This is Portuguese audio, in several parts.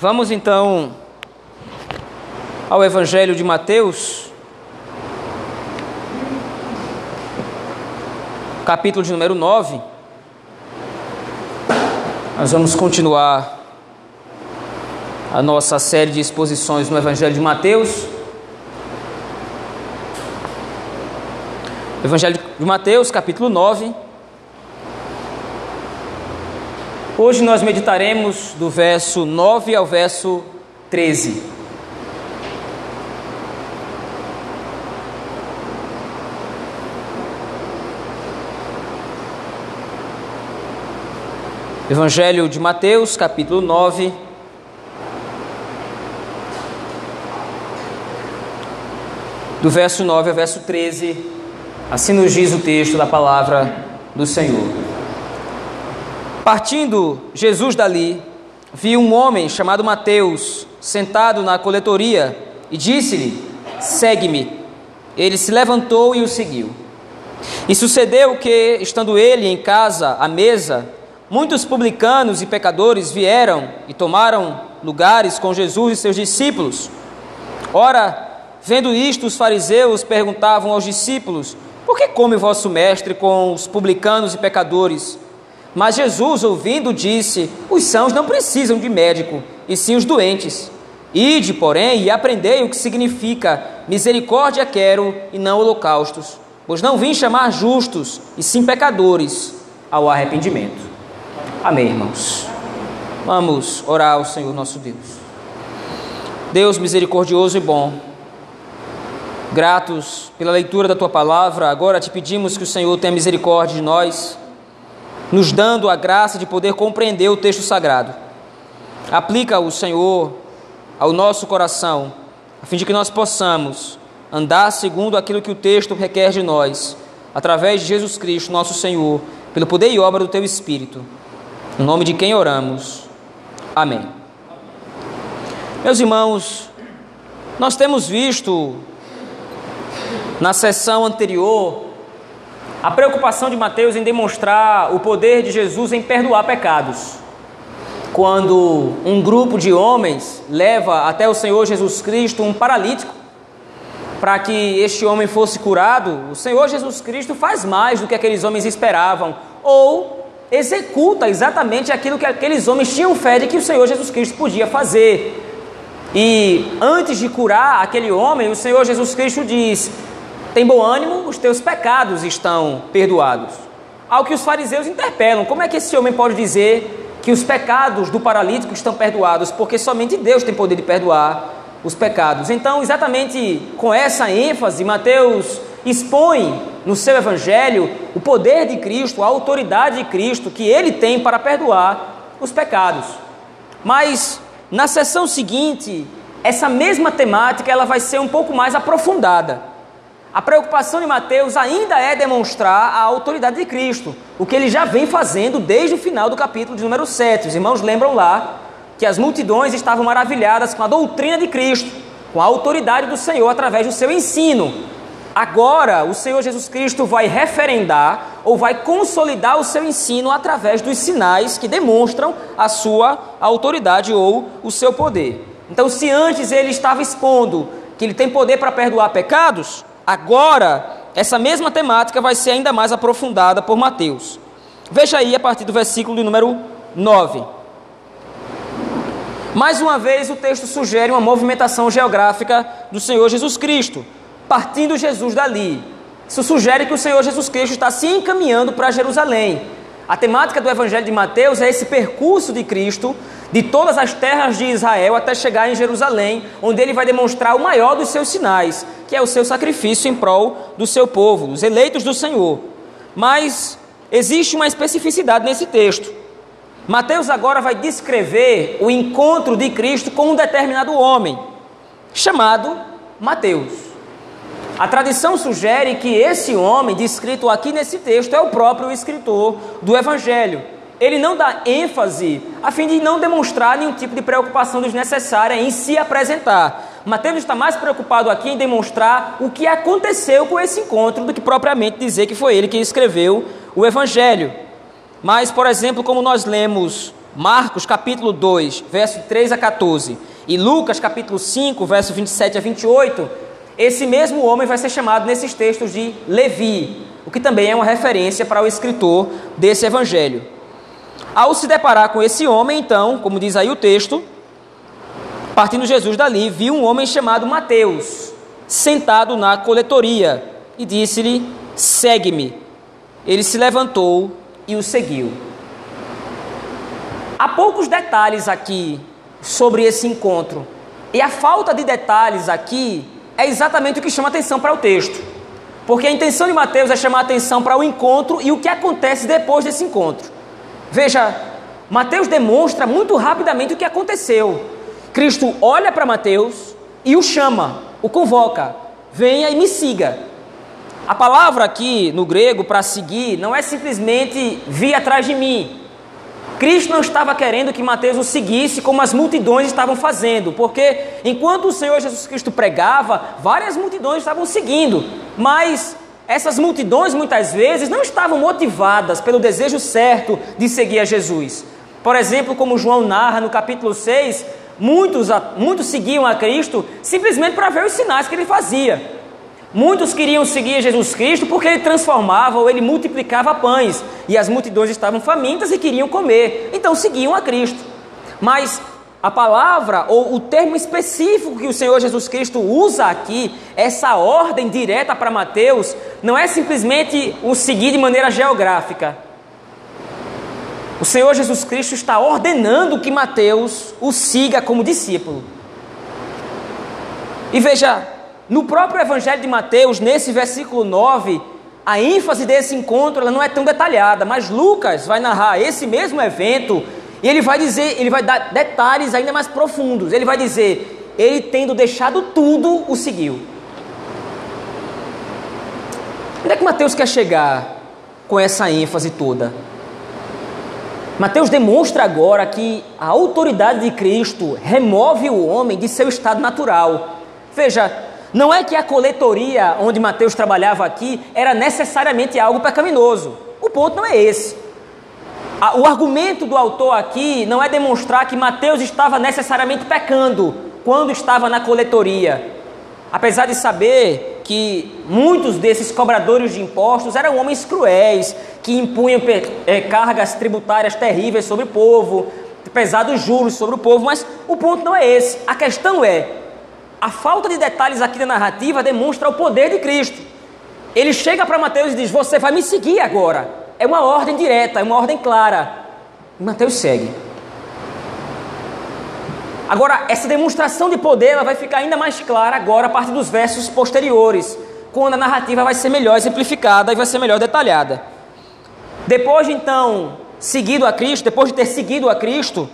Vamos então ao Evangelho de Mateus, capítulo de número 9. Nós vamos continuar a nossa série de exposições no Evangelho de Mateus. Evangelho de Mateus, capítulo 9. Hoje nós meditaremos do verso 9 ao verso 13. Evangelho de Mateus, capítulo 9. Do verso 9 ao verso 13, assim nos diz o texto da palavra do Senhor. Partindo Jesus dali, viu um homem chamado Mateus sentado na coletoria e disse-lhe: Segue-me. Ele se levantou e o seguiu. E sucedeu que, estando ele em casa, à mesa, muitos publicanos e pecadores vieram e tomaram lugares com Jesus e seus discípulos. Ora, vendo isto, os fariseus perguntavam aos discípulos: Por que come vosso mestre com os publicanos e pecadores? Mas Jesus, ouvindo, disse: Os sãos não precisam de médico, e sim os doentes. Ide, porém, e aprendei o que significa misericórdia quero e não holocaustos, pois não vim chamar justos, e sim pecadores ao arrependimento. Amém, irmãos. Vamos orar ao Senhor nosso Deus. Deus misericordioso e bom, gratos pela leitura da tua palavra, agora te pedimos que o Senhor tenha misericórdia de nós nos dando a graça de poder compreender o texto sagrado. Aplica o Senhor ao nosso coração, a fim de que nós possamos andar segundo aquilo que o texto requer de nós, através de Jesus Cristo, nosso Senhor, pelo poder e obra do teu Espírito. No nome de quem oramos. Amém. Meus irmãos, nós temos visto na sessão anterior a preocupação de Mateus em demonstrar o poder de Jesus em perdoar pecados. Quando um grupo de homens leva até o Senhor Jesus Cristo um paralítico, para que este homem fosse curado, o Senhor Jesus Cristo faz mais do que aqueles homens esperavam, ou executa exatamente aquilo que aqueles homens tinham fé de que o Senhor Jesus Cristo podia fazer. E antes de curar aquele homem, o Senhor Jesus Cristo diz: tem bom ânimo, os teus pecados estão perdoados. Ao que os fariseus interpelam: como é que esse homem pode dizer que os pecados do paralítico estão perdoados? Porque somente Deus tem poder de perdoar os pecados. Então, exatamente com essa ênfase, Mateus expõe no seu evangelho o poder de Cristo, a autoridade de Cristo que ele tem para perdoar os pecados. Mas na sessão seguinte, essa mesma temática ela vai ser um pouco mais aprofundada. A preocupação de Mateus ainda é demonstrar a autoridade de Cristo, o que ele já vem fazendo desde o final do capítulo de número 7. Os irmãos lembram lá que as multidões estavam maravilhadas com a doutrina de Cristo, com a autoridade do Senhor através do seu ensino. Agora, o Senhor Jesus Cristo vai referendar ou vai consolidar o seu ensino através dos sinais que demonstram a sua autoridade ou o seu poder. Então, se antes ele estava expondo que ele tem poder para perdoar pecados, Agora, essa mesma temática vai ser ainda mais aprofundada por Mateus. Veja aí a partir do versículo de número 9. Mais uma vez, o texto sugere uma movimentação geográfica do Senhor Jesus Cristo, partindo Jesus dali. Isso sugere que o Senhor Jesus Cristo está se encaminhando para Jerusalém. A temática do Evangelho de Mateus é esse percurso de Cristo de todas as terras de Israel até chegar em Jerusalém, onde ele vai demonstrar o maior dos seus sinais, que é o seu sacrifício em prol do seu povo, dos eleitos do Senhor. Mas existe uma especificidade nesse texto. Mateus agora vai descrever o encontro de Cristo com um determinado homem, chamado Mateus. A tradição sugere que esse homem descrito aqui nesse texto é o próprio escritor do Evangelho ele não dá ênfase a fim de não demonstrar nenhum tipo de preocupação desnecessária em se apresentar. Mateus está mais preocupado aqui em demonstrar o que aconteceu com esse encontro do que propriamente dizer que foi ele que escreveu o Evangelho. Mas, por exemplo, como nós lemos Marcos capítulo 2, verso 3 a 14, e Lucas capítulo 5, verso 27 a 28, esse mesmo homem vai ser chamado nesses textos de Levi, o que também é uma referência para o escritor desse evangelho. Ao se deparar com esse homem, então, como diz aí o texto, partindo Jesus dali, viu um homem chamado Mateus, sentado na coletoria, e disse-lhe: Segue-me. Ele se levantou e o seguiu. Há poucos detalhes aqui sobre esse encontro. E a falta de detalhes aqui é exatamente o que chama atenção para o texto. Porque a intenção de Mateus é chamar atenção para o encontro e o que acontece depois desse encontro. Veja, Mateus demonstra muito rapidamente o que aconteceu. Cristo olha para Mateus e o chama, o convoca: venha e me siga. A palavra aqui no grego para seguir não é simplesmente vir atrás de mim, Cristo não estava querendo que Mateus o seguisse como as multidões estavam fazendo, porque enquanto o Senhor Jesus Cristo pregava, várias multidões estavam seguindo, mas essas multidões muitas vezes não estavam motivadas pelo desejo certo de seguir a Jesus. Por exemplo, como João narra no capítulo 6, muitos, muitos seguiam a Cristo simplesmente para ver os sinais que ele fazia. Muitos queriam seguir Jesus Cristo porque ele transformava ou ele multiplicava pães e as multidões estavam famintas e queriam comer, então seguiam a Cristo. Mas a palavra ou o termo específico que o Senhor Jesus Cristo usa aqui, essa ordem direta para Mateus, não é simplesmente o seguir de maneira geográfica. O Senhor Jesus Cristo está ordenando que Mateus o siga como discípulo. E veja, no próprio Evangelho de Mateus, nesse versículo 9, a ênfase desse encontro ela não é tão detalhada, mas Lucas vai narrar esse mesmo evento e ele vai dizer, ele vai dar detalhes ainda mais profundos. Ele vai dizer, ele tendo deixado tudo, o seguiu. Onde é que Mateus quer chegar com essa ênfase toda? Mateus demonstra agora que a autoridade de Cristo remove o homem de seu estado natural. Veja, não é que a coletoria onde Mateus trabalhava aqui era necessariamente algo pecaminoso. O ponto não é esse. O argumento do autor aqui não é demonstrar que Mateus estava necessariamente pecando quando estava na coletoria. Apesar de saber que muitos desses cobradores de impostos eram homens cruéis, que impunham é, cargas tributárias terríveis sobre o povo, pesados juros sobre o povo, mas o ponto não é esse. A questão é a falta de detalhes aqui na narrativa demonstra o poder de Cristo. Ele chega para Mateus e diz: Você vai me seguir agora. É uma ordem direta, é uma ordem clara. E Mateus segue. Agora, essa demonstração de poder ela vai ficar ainda mais clara agora a partir dos versos posteriores, quando a narrativa vai ser melhor exemplificada e vai ser melhor detalhada. Depois de então seguido a Cristo, depois de ter seguido a Cristo,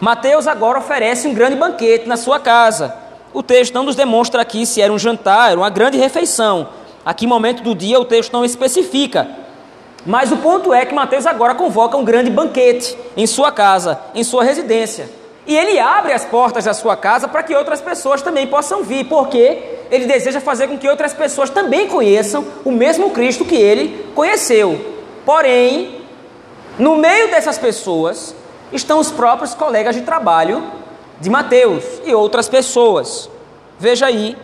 Mateus agora oferece um grande banquete na sua casa. O texto não nos demonstra aqui se era um jantar, era uma grande refeição. A que momento do dia o texto não especifica. Mas o ponto é que Mateus agora convoca um grande banquete em sua casa, em sua residência. E ele abre as portas da sua casa para que outras pessoas também possam vir, porque ele deseja fazer com que outras pessoas também conheçam o mesmo Cristo que ele conheceu. Porém, no meio dessas pessoas estão os próprios colegas de trabalho de Mateus e outras pessoas. Veja aí.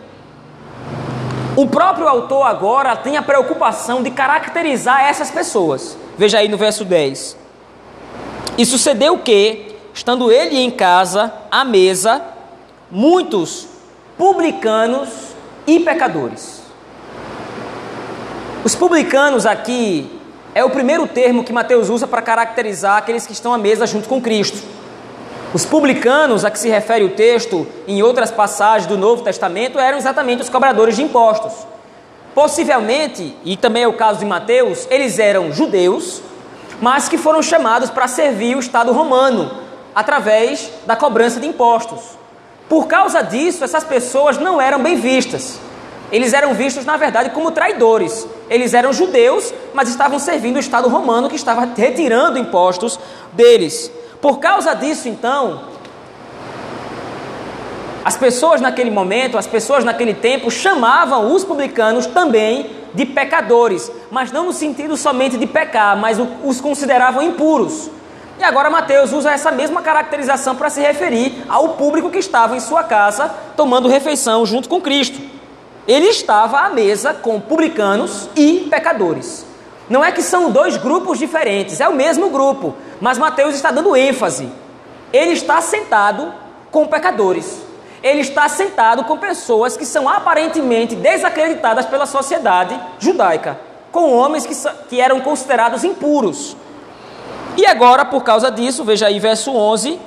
O próprio autor agora tem a preocupação de caracterizar essas pessoas. Veja aí no verso 10. E sucedeu que, estando ele em casa, à mesa, muitos publicanos e pecadores. Os publicanos aqui é o primeiro termo que Mateus usa para caracterizar aqueles que estão à mesa junto com Cristo. Os publicanos a que se refere o texto em outras passagens do Novo Testamento eram exatamente os cobradores de impostos. Possivelmente, e também é o caso de Mateus, eles eram judeus, mas que foram chamados para servir o Estado romano através da cobrança de impostos. Por causa disso, essas pessoas não eram bem vistas. Eles eram vistos, na verdade, como traidores. Eles eram judeus, mas estavam servindo o Estado romano que estava retirando impostos deles. Por causa disso, então, as pessoas naquele momento, as pessoas naquele tempo chamavam os publicanos também de pecadores, mas não no sentido somente de pecar, mas os consideravam impuros. E agora Mateus usa essa mesma caracterização para se referir ao público que estava em sua casa tomando refeição junto com Cristo. Ele estava à mesa com publicanos e pecadores. Não é que são dois grupos diferentes, é o mesmo grupo, mas Mateus está dando ênfase. Ele está sentado com pecadores. Ele está sentado com pessoas que são aparentemente desacreditadas pela sociedade judaica, com homens que, que eram considerados impuros. E agora, por causa disso, veja aí verso 11,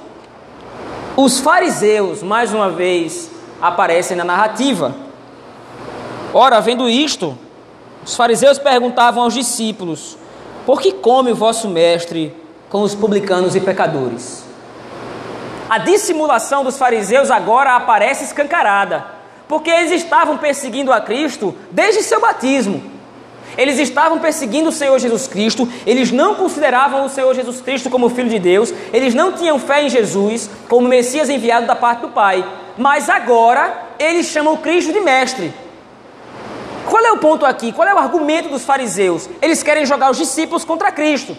os fariseus, mais uma vez, aparecem na narrativa. Ora, vendo isto, os fariseus perguntavam aos discípulos: Por que come o vosso mestre com os publicanos e pecadores? A dissimulação dos fariseus agora aparece escancarada, porque eles estavam perseguindo a Cristo desde seu batismo. Eles estavam perseguindo o Senhor Jesus Cristo, eles não consideravam o Senhor Jesus Cristo como Filho de Deus, eles não tinham fé em Jesus como Messias enviado da parte do Pai. Mas agora eles chamam Cristo de Mestre. Qual é o ponto aqui? Qual é o argumento dos fariseus? Eles querem jogar os discípulos contra Cristo.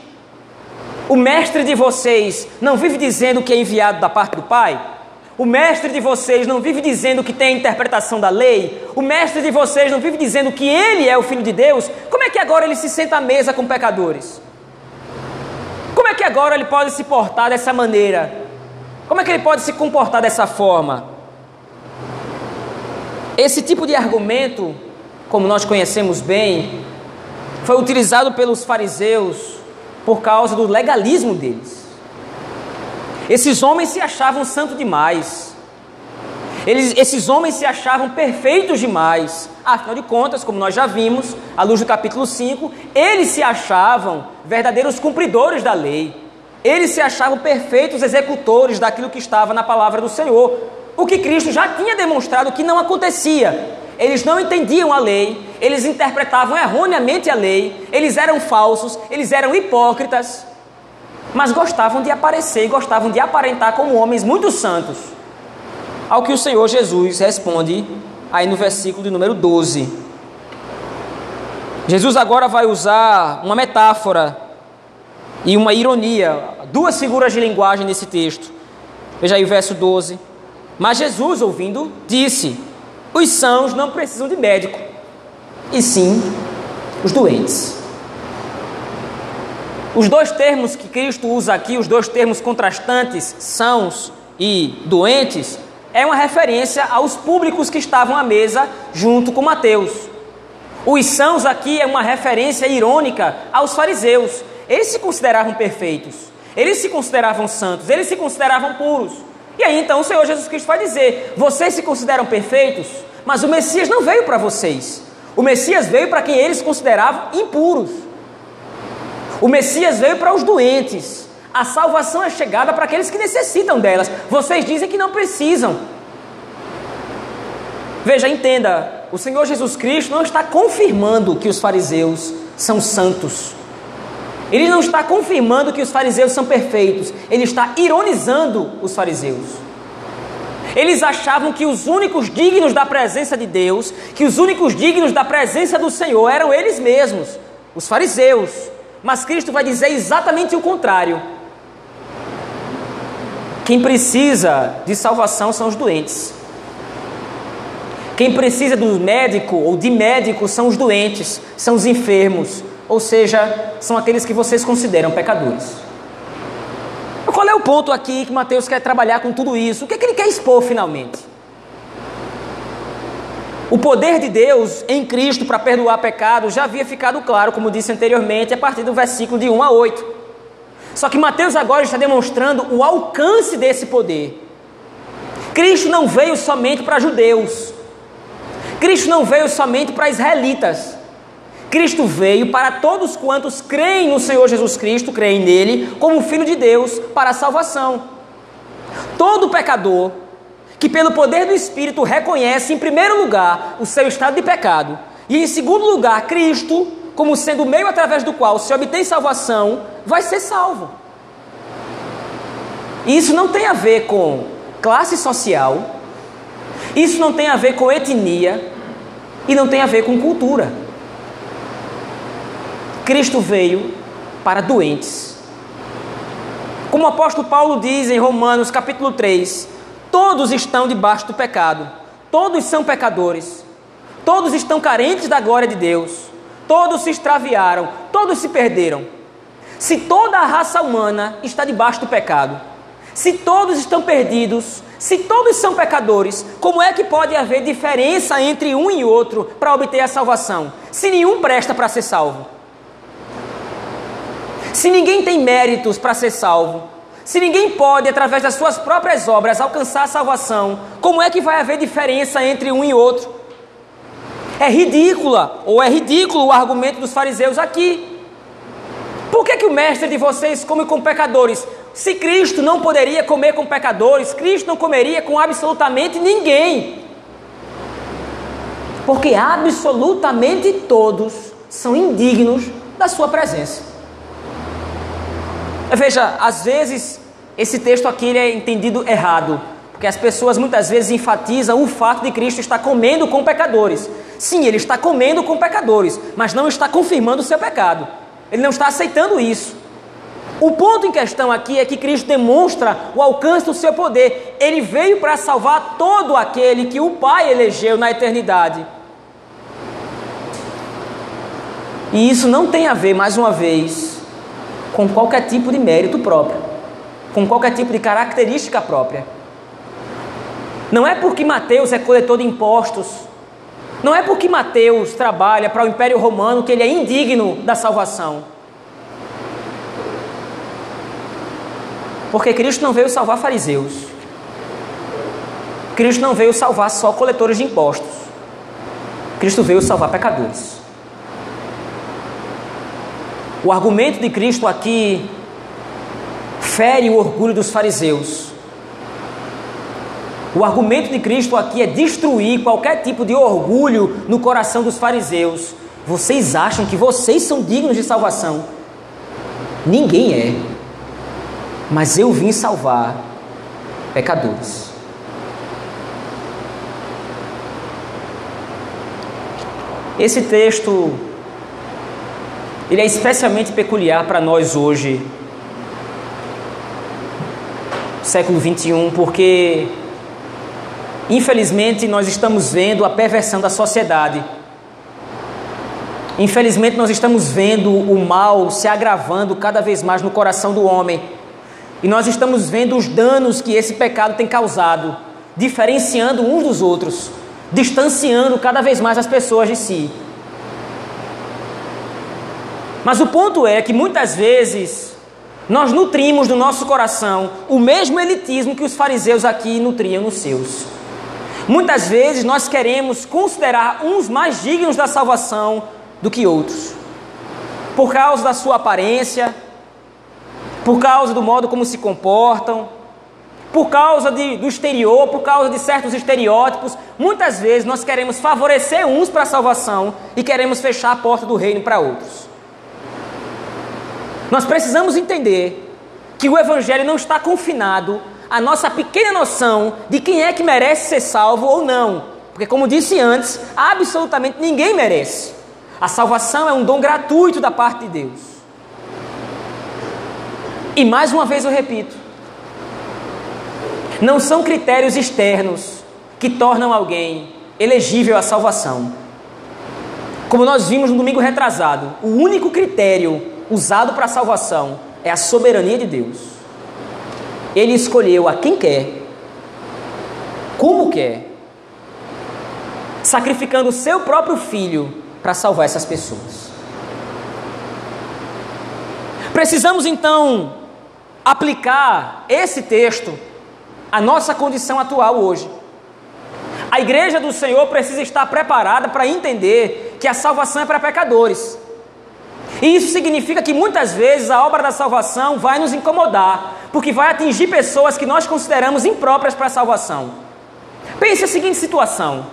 O mestre de vocês não vive dizendo que é enviado da parte do Pai? O mestre de vocês não vive dizendo que tem a interpretação da lei? O mestre de vocês não vive dizendo que ele é o filho de Deus? Como é que agora ele se senta à mesa com pecadores? Como é que agora ele pode se portar dessa maneira? Como é que ele pode se comportar dessa forma? Esse tipo de argumento como nós conhecemos bem, foi utilizado pelos fariseus por causa do legalismo deles. Esses homens se achavam santo demais. Eles, esses homens se achavam perfeitos demais. Afinal de contas, como nós já vimos, à luz do capítulo 5, eles se achavam verdadeiros cumpridores da lei. Eles se achavam perfeitos executores daquilo que estava na palavra do Senhor. O que Cristo já tinha demonstrado que não acontecia eles não entendiam a lei, eles interpretavam erroneamente a lei, eles eram falsos, eles eram hipócritas, mas gostavam de aparecer, gostavam de aparentar como homens muito santos. Ao que o Senhor Jesus responde aí no versículo de número 12. Jesus agora vai usar uma metáfora e uma ironia, duas figuras de linguagem nesse texto. Veja aí o verso 12. Mas Jesus, ouvindo, disse: os sãos não precisam de médico, e sim os doentes. Os dois termos que Cristo usa aqui, os dois termos contrastantes, sãos e doentes, é uma referência aos públicos que estavam à mesa junto com Mateus. Os sãos aqui é uma referência irônica aos fariseus. Eles se consideravam perfeitos, eles se consideravam santos, eles se consideravam puros. E aí então o Senhor Jesus Cristo vai dizer: Vocês se consideram perfeitos, mas o Messias não veio para vocês. O Messias veio para quem eles consideravam impuros. O Messias veio para os doentes. A salvação é chegada para aqueles que necessitam delas. Vocês dizem que não precisam. Veja, entenda: o Senhor Jesus Cristo não está confirmando que os fariseus são santos. Ele não está confirmando que os fariseus são perfeitos, ele está ironizando os fariseus. Eles achavam que os únicos dignos da presença de Deus, que os únicos dignos da presença do Senhor eram eles mesmos, os fariseus. Mas Cristo vai dizer exatamente o contrário. Quem precisa de salvação são os doentes. Quem precisa do médico ou de médico são os doentes, são os enfermos, ou seja, são aqueles que vocês consideram pecadores. Qual é o ponto aqui que Mateus quer trabalhar com tudo isso? O que, é que ele quer expor finalmente? O poder de Deus em Cristo para perdoar pecados já havia ficado claro, como disse anteriormente, a partir do versículo de 1 a 8. Só que Mateus agora está demonstrando o alcance desse poder. Cristo não veio somente para judeus. Cristo não veio somente para israelitas. Cristo veio para todos quantos creem no Senhor Jesus Cristo, creem nele, como Filho de Deus, para a salvação. Todo pecador que, pelo poder do Espírito, reconhece, em primeiro lugar, o seu estado de pecado, e, em segundo lugar, Cristo, como sendo o meio através do qual se obtém salvação, vai ser salvo. E isso não tem a ver com classe social, isso não tem a ver com etnia, e não tem a ver com cultura. Cristo veio para doentes. Como o apóstolo Paulo diz em Romanos capítulo 3, todos estão debaixo do pecado, todos são pecadores, todos estão carentes da glória de Deus, todos se extraviaram, todos se perderam. Se toda a raça humana está debaixo do pecado, se todos estão perdidos, se todos são pecadores, como é que pode haver diferença entre um e outro para obter a salvação? Se nenhum presta para ser salvo. Se ninguém tem méritos para ser salvo, se ninguém pode, através das suas próprias obras, alcançar a salvação, como é que vai haver diferença entre um e outro? É ridícula, ou é ridículo o argumento dos fariseus aqui. Por que, que o mestre de vocês come com pecadores? Se Cristo não poderia comer com pecadores, Cristo não comeria com absolutamente ninguém. Porque absolutamente todos são indignos da sua presença. Veja, às vezes esse texto aqui ele é entendido errado, porque as pessoas muitas vezes enfatizam o fato de Cristo estar comendo com pecadores. Sim, ele está comendo com pecadores, mas não está confirmando o seu pecado. Ele não está aceitando isso. O ponto em questão aqui é que Cristo demonstra o alcance do seu poder. Ele veio para salvar todo aquele que o Pai elegeu na eternidade. E isso não tem a ver, mais uma vez, com qualquer tipo de mérito próprio, com qualquer tipo de característica própria. Não é porque Mateus é coletor de impostos, não é porque Mateus trabalha para o Império Romano que ele é indigno da salvação. Porque Cristo não veio salvar fariseus. Cristo não veio salvar só coletores de impostos. Cristo veio salvar pecadores. O argumento de Cristo aqui fere o orgulho dos fariseus. O argumento de Cristo aqui é destruir qualquer tipo de orgulho no coração dos fariseus. Vocês acham que vocês são dignos de salvação? Ninguém é. Mas eu vim salvar pecadores. Esse texto ele é especialmente peculiar para nós hoje, século 21, porque infelizmente nós estamos vendo a perversão da sociedade. Infelizmente nós estamos vendo o mal se agravando cada vez mais no coração do homem. E nós estamos vendo os danos que esse pecado tem causado, diferenciando uns dos outros, distanciando cada vez mais as pessoas de si. Mas o ponto é que muitas vezes nós nutrimos no nosso coração o mesmo elitismo que os fariseus aqui nutriam nos seus. Muitas vezes nós queremos considerar uns mais dignos da salvação do que outros, por causa da sua aparência, por causa do modo como se comportam, por causa de, do exterior, por causa de certos estereótipos. Muitas vezes nós queremos favorecer uns para a salvação e queremos fechar a porta do reino para outros. Nós precisamos entender que o Evangelho não está confinado à nossa pequena noção de quem é que merece ser salvo ou não. Porque, como disse antes, absolutamente ninguém merece. A salvação é um dom gratuito da parte de Deus. E mais uma vez eu repito: não são critérios externos que tornam alguém elegível à salvação. Como nós vimos no domingo retrasado, o único critério usado para salvação é a soberania de Deus. Ele escolheu a quem quer, como quer, sacrificando o seu próprio filho para salvar essas pessoas. Precisamos então aplicar esse texto à nossa condição atual hoje. A igreja do Senhor precisa estar preparada para entender que a salvação é para pecadores. E isso significa que muitas vezes a obra da salvação vai nos incomodar, porque vai atingir pessoas que nós consideramos impróprias para a salvação. Pense a seguinte situação: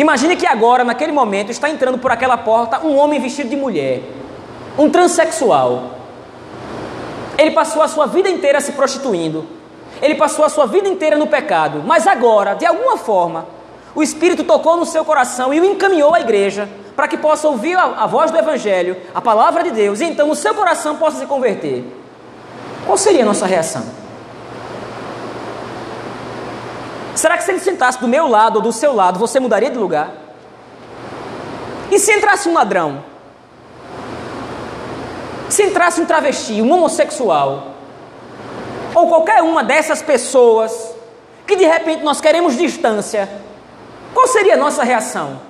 imagine que agora, naquele momento, está entrando por aquela porta um homem vestido de mulher, um transexual. Ele passou a sua vida inteira se prostituindo, ele passou a sua vida inteira no pecado, mas agora, de alguma forma, o Espírito tocou no seu coração e o encaminhou à igreja para que possa ouvir a, a voz do Evangelho, a palavra de Deus, e então o seu coração possa se converter. qual seria a nossa reação? Será que se ele sentasse do meu lado ou do seu lado, você mudaria de lugar? E se entrasse um ladrão? Se entrasse um travesti, um homossexual, ou qualquer uma dessas pessoas que de repente nós queremos distância, qual seria a nossa reação?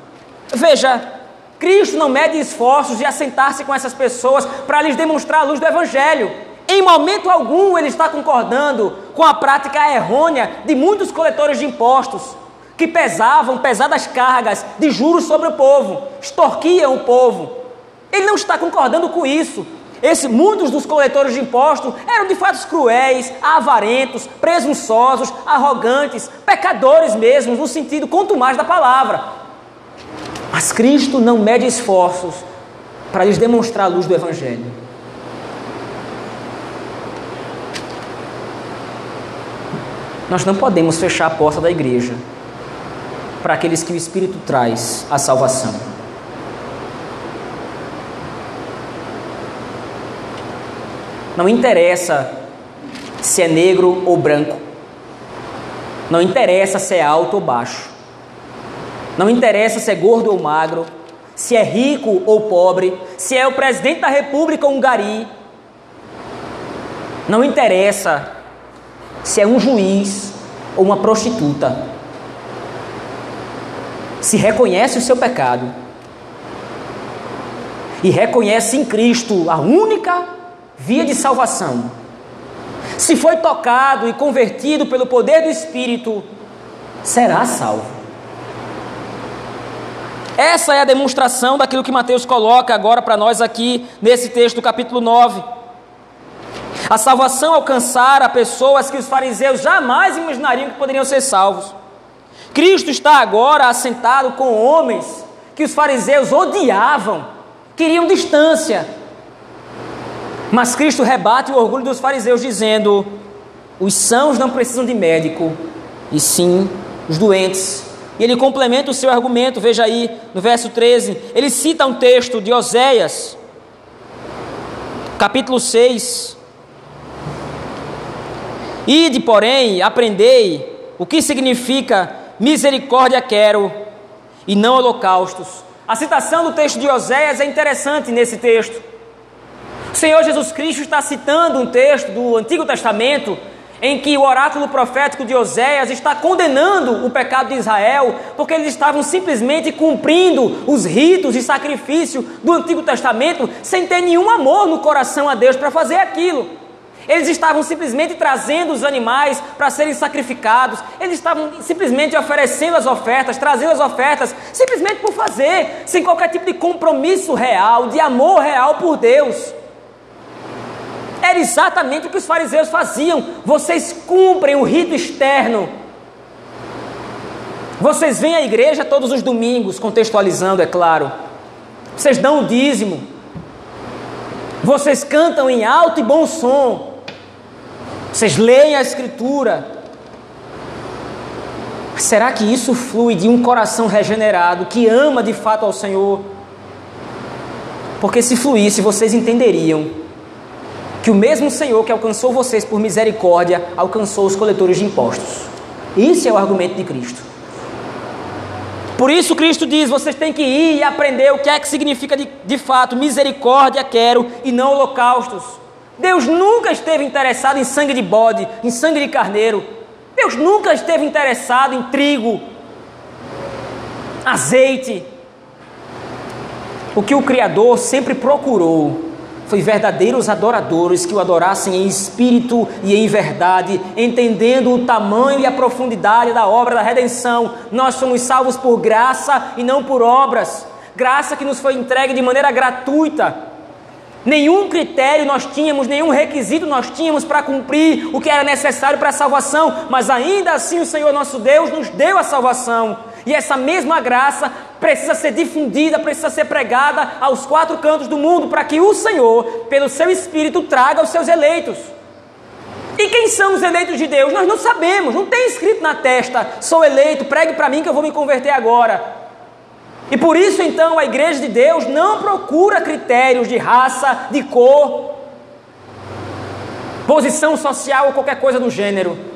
Veja, Cristo não mede esforços de assentar-se com essas pessoas para lhes demonstrar a luz do Evangelho. Em momento algum ele está concordando com a prática errônea de muitos coletores de impostos, que pesavam pesadas cargas de juros sobre o povo, extorquiam o povo. Ele não está concordando com isso. Esse, muitos dos coletores de impostos eram de fato cruéis, avarentos, presunçosos, arrogantes, pecadores mesmo, no sentido quanto mais da palavra. Mas Cristo não mede esforços para lhes demonstrar a luz do Evangelho. Nós não podemos fechar a porta da igreja para aqueles que o Espírito traz a salvação. Não interessa se é negro ou branco. Não interessa se é alto ou baixo. Não interessa se é gordo ou magro, se é rico ou pobre, se é o presidente da república ou um gari. Não interessa se é um juiz ou uma prostituta. Se reconhece o seu pecado e reconhece em Cristo a única via de salvação, se foi tocado e convertido pelo poder do Espírito, será salvo. Essa é a demonstração daquilo que Mateus coloca agora para nós aqui nesse texto do capítulo 9. A salvação alcançara pessoas que os fariseus jamais imaginariam que poderiam ser salvos. Cristo está agora assentado com homens que os fariseus odiavam, queriam distância, mas Cristo rebate o orgulho dos fariseus, dizendo: os sãos não precisam de médico, e sim os doentes. E ele complementa o seu argumento, veja aí no verso 13, ele cita um texto de Oséias, capítulo 6. Ide, porém, aprendei o que significa misericórdia quero e não holocaustos. A citação do texto de Oséias é interessante nesse texto. O Senhor Jesus Cristo está citando um texto do Antigo Testamento em que o oráculo profético de Oséias está condenando o pecado de Israel, porque eles estavam simplesmente cumprindo os ritos de sacrifício do Antigo Testamento sem ter nenhum amor no coração a Deus para fazer aquilo. Eles estavam simplesmente trazendo os animais para serem sacrificados, eles estavam simplesmente oferecendo as ofertas, trazendo as ofertas, simplesmente por fazer, sem qualquer tipo de compromisso real, de amor real por Deus. Era exatamente o que os fariseus faziam. Vocês cumprem o rito externo. Vocês vêm à igreja todos os domingos, contextualizando, é claro. Vocês dão o dízimo. Vocês cantam em alto e bom som. Vocês leem a Escritura. Será que isso flui de um coração regenerado que ama de fato ao Senhor? Porque se fluísse, vocês entenderiam que o mesmo Senhor que alcançou vocês por misericórdia alcançou os coletores de impostos. Esse é o argumento de Cristo. Por isso Cristo diz: vocês têm que ir e aprender o que é que significa de, de fato misericórdia quero e não holocaustos. Deus nunca esteve interessado em sangue de bode, em sangue de carneiro. Deus nunca esteve interessado em trigo, azeite. O que o Criador sempre procurou foi verdadeiros adoradores que o adorassem em espírito e em verdade, entendendo o tamanho e a profundidade da obra da redenção. Nós somos salvos por graça e não por obras, graça que nos foi entregue de maneira gratuita. Nenhum critério nós tínhamos, nenhum requisito nós tínhamos para cumprir o que era necessário para a salvação, mas ainda assim o Senhor nosso Deus nos deu a salvação. E essa mesma graça precisa ser difundida, precisa ser pregada aos quatro cantos do mundo, para que o Senhor, pelo seu Espírito, traga os seus eleitos. E quem são os eleitos de Deus? Nós não sabemos, não tem escrito na testa: sou eleito, pregue para mim que eu vou me converter agora. E por isso então a igreja de Deus não procura critérios de raça, de cor, posição social ou qualquer coisa do gênero.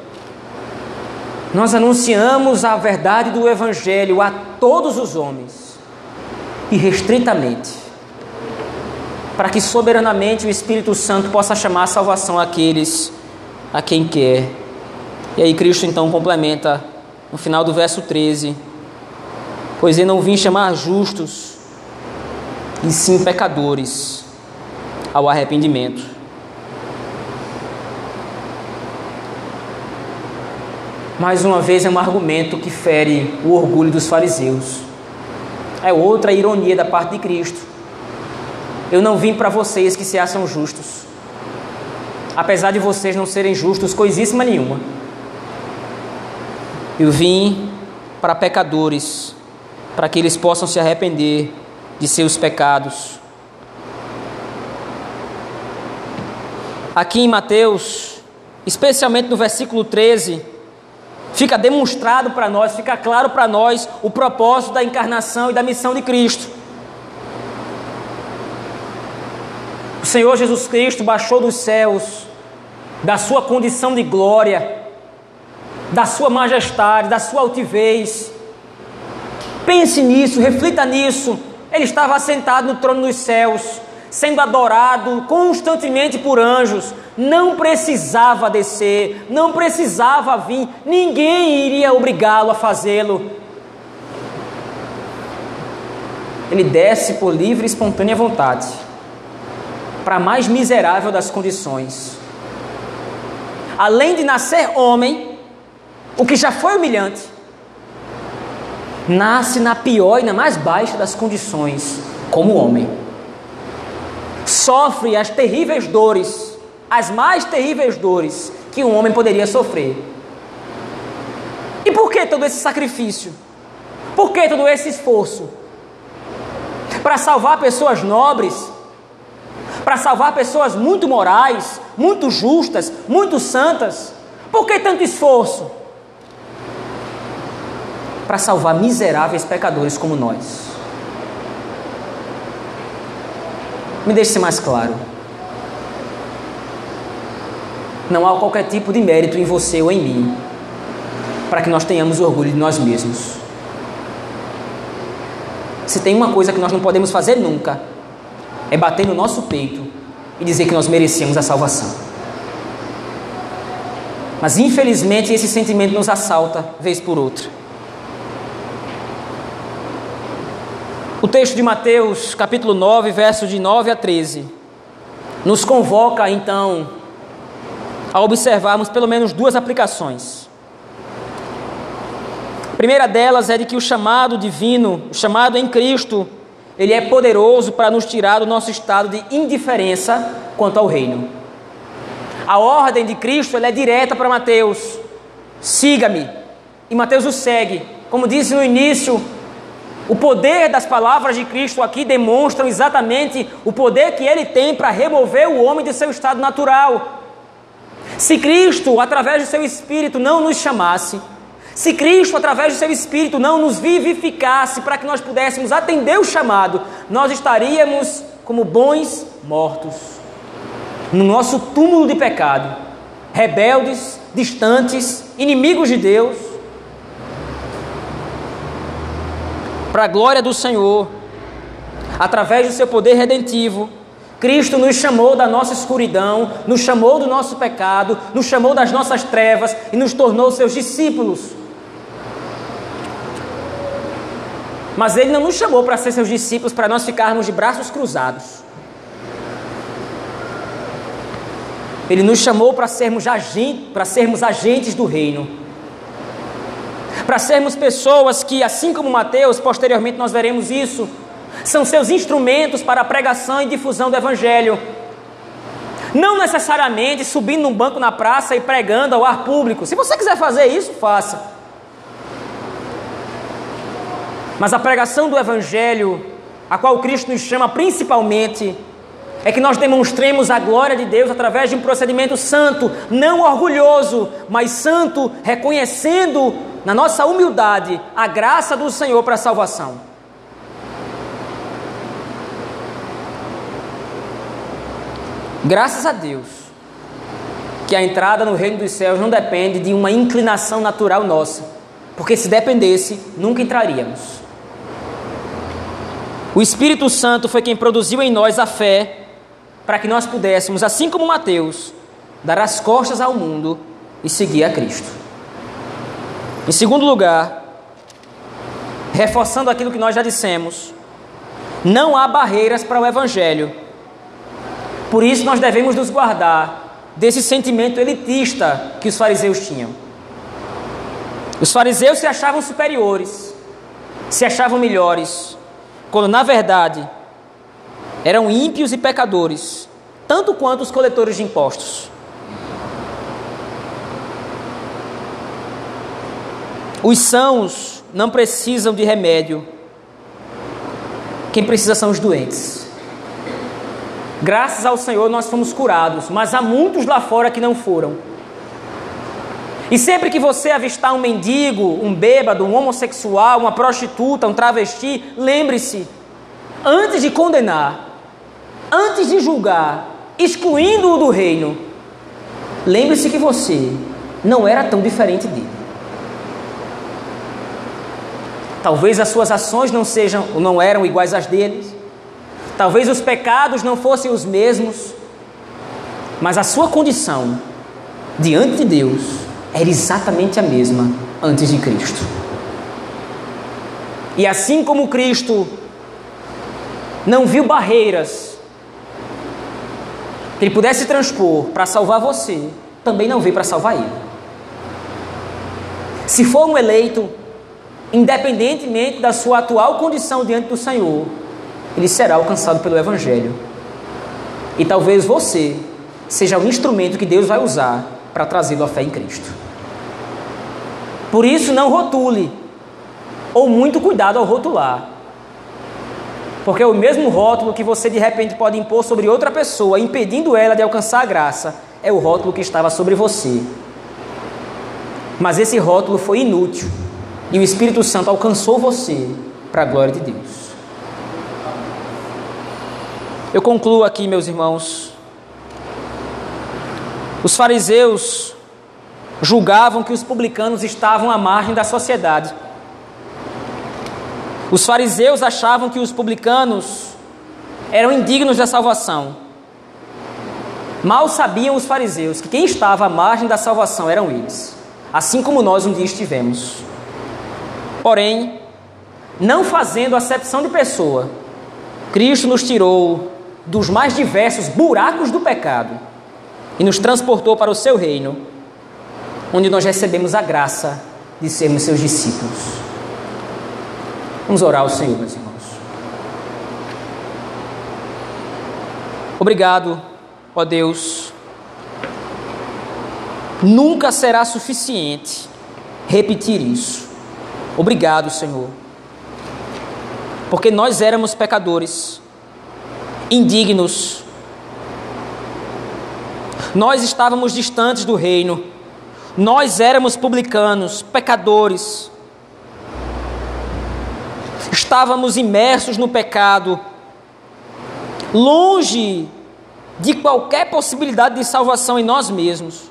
Nós anunciamos a verdade do Evangelho a todos os homens, irrestritamente, para que soberanamente o Espírito Santo possa chamar a salvação àqueles a quem quer. E aí Cristo então complementa no final do verso 13: Pois ele não vim chamar justos, e sim pecadores ao arrependimento. Mais uma vez é um argumento que fere o orgulho dos fariseus. É outra ironia da parte de Cristo. Eu não vim para vocês que se acham justos, apesar de vocês não serem justos coisíssima nenhuma. Eu vim para pecadores, para que eles possam se arrepender de seus pecados. Aqui em Mateus, especialmente no versículo 13, fica demonstrado para nós, fica claro para nós o propósito da encarnação e da missão de Cristo. O Senhor Jesus Cristo baixou dos céus, da sua condição de glória, da sua majestade, da sua altivez. Pense nisso, reflita nisso. Ele estava assentado no trono dos céus, sendo adorado constantemente por anjos, não precisava descer, não precisava vir, ninguém iria obrigá-lo a fazê-lo. Ele desce por livre e espontânea vontade, para a mais miserável das condições. Além de nascer homem, o que já foi humilhante, nasce na pior e na mais baixa das condições, como homem sofre as terríveis dores, as mais terríveis dores que um homem poderia sofrer. E por que todo esse sacrifício? Por que todo esse esforço? Para salvar pessoas nobres, para salvar pessoas muito morais, muito justas, muito santas. Por que tanto esforço? Para salvar miseráveis pecadores como nós. Me deixe ser mais claro. Não há qualquer tipo de mérito em você ou em mim para que nós tenhamos orgulho de nós mesmos. Se tem uma coisa que nós não podemos fazer nunca, é bater no nosso peito e dizer que nós merecíamos a salvação. Mas infelizmente esse sentimento nos assalta vez por outra. O texto de Mateus, capítulo 9, versos de 9 a 13, nos convoca então a observarmos pelo menos duas aplicações. A primeira delas é de que o chamado divino, o chamado em Cristo, ele é poderoso para nos tirar do nosso estado de indiferença quanto ao reino. A ordem de Cristo é direta para Mateus: siga-me. E Mateus o segue. Como disse no início, o poder das palavras de Cristo aqui demonstram exatamente o poder que ele tem para remover o homem de seu estado natural. Se Cristo, através do seu Espírito, não nos chamasse, se Cristo, através do seu Espírito, não nos vivificasse para que nós pudéssemos atender o chamado, nós estaríamos como bons mortos, no nosso túmulo de pecado, rebeldes, distantes, inimigos de Deus para a glória do Senhor, através do seu poder redentivo, Cristo nos chamou da nossa escuridão, nos chamou do nosso pecado, nos chamou das nossas trevas e nos tornou seus discípulos. Mas Ele não nos chamou para ser seus discípulos para nós ficarmos de braços cruzados. Ele nos chamou para sermos, agentes, para sermos agentes do reino para sermos pessoas que, assim como Mateus, posteriormente nós veremos isso, são seus instrumentos para a pregação e difusão do Evangelho. Não necessariamente subindo num banco na praça e pregando ao ar público. Se você quiser fazer isso, faça. Mas a pregação do Evangelho, a qual Cristo nos chama principalmente, é que nós demonstremos a glória de Deus através de um procedimento santo, não orgulhoso, mas santo, reconhecendo na nossa humildade a graça do Senhor para a salvação. Graças a Deus, que a entrada no reino dos céus não depende de uma inclinação natural nossa, porque se dependesse, nunca entraríamos. O Espírito Santo foi quem produziu em nós a fé para que nós pudéssemos, assim como Mateus, dar as costas ao mundo e seguir a Cristo. Em segundo lugar, reforçando aquilo que nós já dissemos, não há barreiras para o Evangelho. Por isso nós devemos nos guardar desse sentimento elitista que os fariseus tinham. Os fariseus se achavam superiores, se achavam melhores, quando na verdade eram ímpios e pecadores, tanto quanto os coletores de impostos. Os sãos não precisam de remédio. Quem precisa são os doentes. Graças ao Senhor nós fomos curados, mas há muitos lá fora que não foram. E sempre que você avistar um mendigo, um bêbado, um homossexual, uma prostituta, um travesti, lembre-se, antes de condenar, antes de julgar, excluindo-o do reino, lembre-se que você não era tão diferente dele. Talvez as suas ações não sejam, não eram iguais às deles. Talvez os pecados não fossem os mesmos. Mas a sua condição diante de Deus era exatamente a mesma antes de Cristo. E assim como Cristo não viu barreiras que ele pudesse transpor para salvar você, também não veio para salvar ele. Se for um eleito, independentemente da sua atual condição diante do Senhor, ele será alcançado pelo Evangelho. E talvez você seja o instrumento que Deus vai usar para trazê-lo à fé em Cristo. Por isso, não rotule, ou muito cuidado ao rotular. Porque é o mesmo rótulo que você de repente pode impor sobre outra pessoa, impedindo ela de alcançar a graça, é o rótulo que estava sobre você. Mas esse rótulo foi inútil e o Espírito Santo alcançou você para a glória de Deus. Eu concluo aqui, meus irmãos. Os fariseus julgavam que os publicanos estavam à margem da sociedade. Os fariseus achavam que os publicanos eram indignos da salvação. Mal sabiam os fariseus que quem estava à margem da salvação eram eles, assim como nós um dia estivemos. Porém, não fazendo acepção de pessoa, Cristo nos tirou dos mais diversos buracos do pecado e nos transportou para o seu reino, onde nós recebemos a graça de sermos seus discípulos. Vamos orar ao Senhor, meus irmãos. Obrigado, ó Deus. Nunca será suficiente repetir isso. Obrigado, Senhor. Porque nós éramos pecadores, indignos. Nós estávamos distantes do reino. Nós éramos publicanos, pecadores. Estávamos imersos no pecado, longe de qualquer possibilidade de salvação em nós mesmos.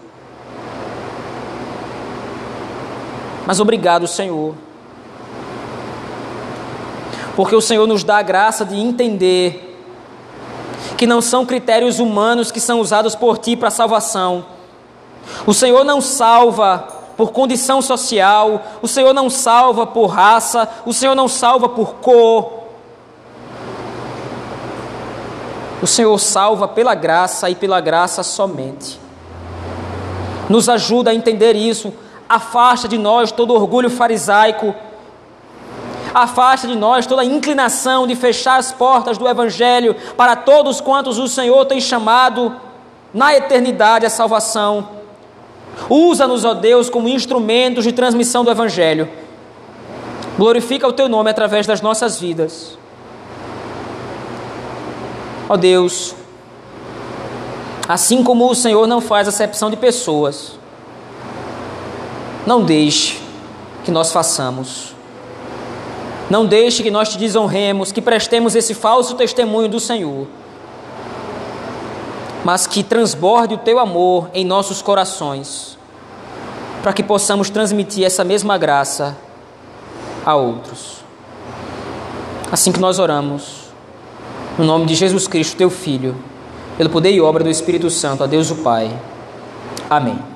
Mas obrigado, Senhor porque o Senhor nos dá a graça de entender que não são critérios humanos que são usados por ti para salvação. O Senhor não salva por condição social, o Senhor não salva por raça, o Senhor não salva por cor. O Senhor salva pela graça e pela graça somente. Nos ajuda a entender isso, afasta de nós todo orgulho farisaico Afasta de nós toda inclinação de fechar as portas do Evangelho para todos quantos o Senhor tem chamado na eternidade a salvação. Usa-nos, ó Deus, como instrumentos de transmissão do Evangelho. Glorifica o Teu nome através das nossas vidas. Ó Deus, assim como o Senhor não faz acepção de pessoas, não deixe que nós façamos. Não deixe que nós te desonremos, que prestemos esse falso testemunho do Senhor. mas que transborde o teu amor em nossos corações, para que possamos transmitir essa mesma graça a outros. Assim que nós oramos, no nome de Jesus Cristo, teu Filho, pelo poder e obra do Espírito Santo, a Deus o Pai. Amém.